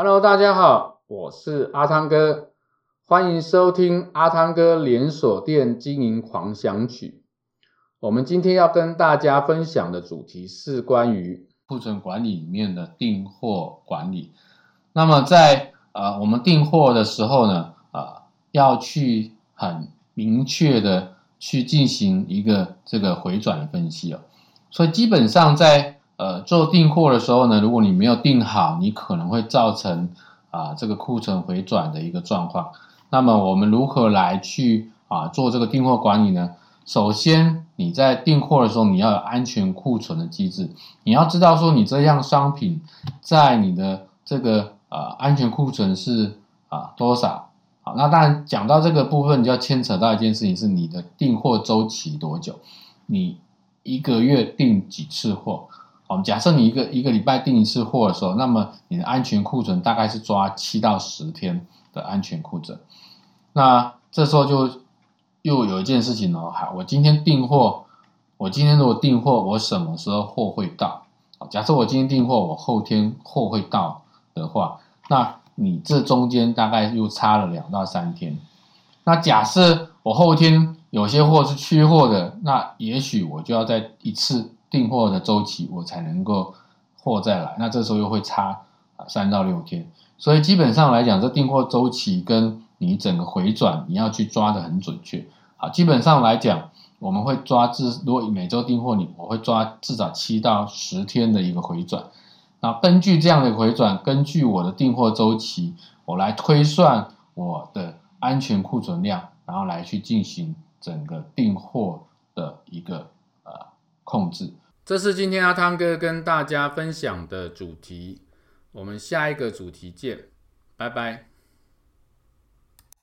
Hello，大家好，我是阿汤哥，欢迎收听阿汤哥连锁店经营狂想曲。我们今天要跟大家分享的主题是关于库存管理里面的订货管理。那么在呃我们订货的时候呢，呃要去很明确的去进行一个这个回转分析哦。所以基本上在呃做订货的时候呢，如果你没有订好，你可能会造成啊、这个库存回转的一个状况。那么我们如何来去啊、做这个订货管理呢？首先你在订货的时候，你要有安全库存的机制，你要知道说你这样商品在你的这个呃安全库存是啊、多少？好，那当然讲到这个部分，就要牵扯到一件事情，是你的订货周期多久？你一个月订几次货？我们假设你一个一个礼拜订一次货的时候，那么你的安全库存大概是抓七到十天的安全库存。那这时候就又有一件事情哦，好，我今天订货，我今天如果订货，我什么时候货会到？假设我今天订货，我后天货会到的话，那你这中间大概又差了两到三天。那假设我后天有些货是缺货的，那也许我就要在一次订货的周期，我才能够货再来。那这时候又会差啊三到六天。所以基本上来讲，这订货周期跟你整个回转，你要去抓得很准确。好，基本上来讲，我们会抓至如果每周订货，你我会抓至少七到十天的一个回转。那根据这样的回转，根据我的订货周期，我来推算我的安全库存量，然后来去进行。整个订货的一个呃控制，这是今天阿汤哥跟大家分享的主题。我们下一个主题见，拜拜。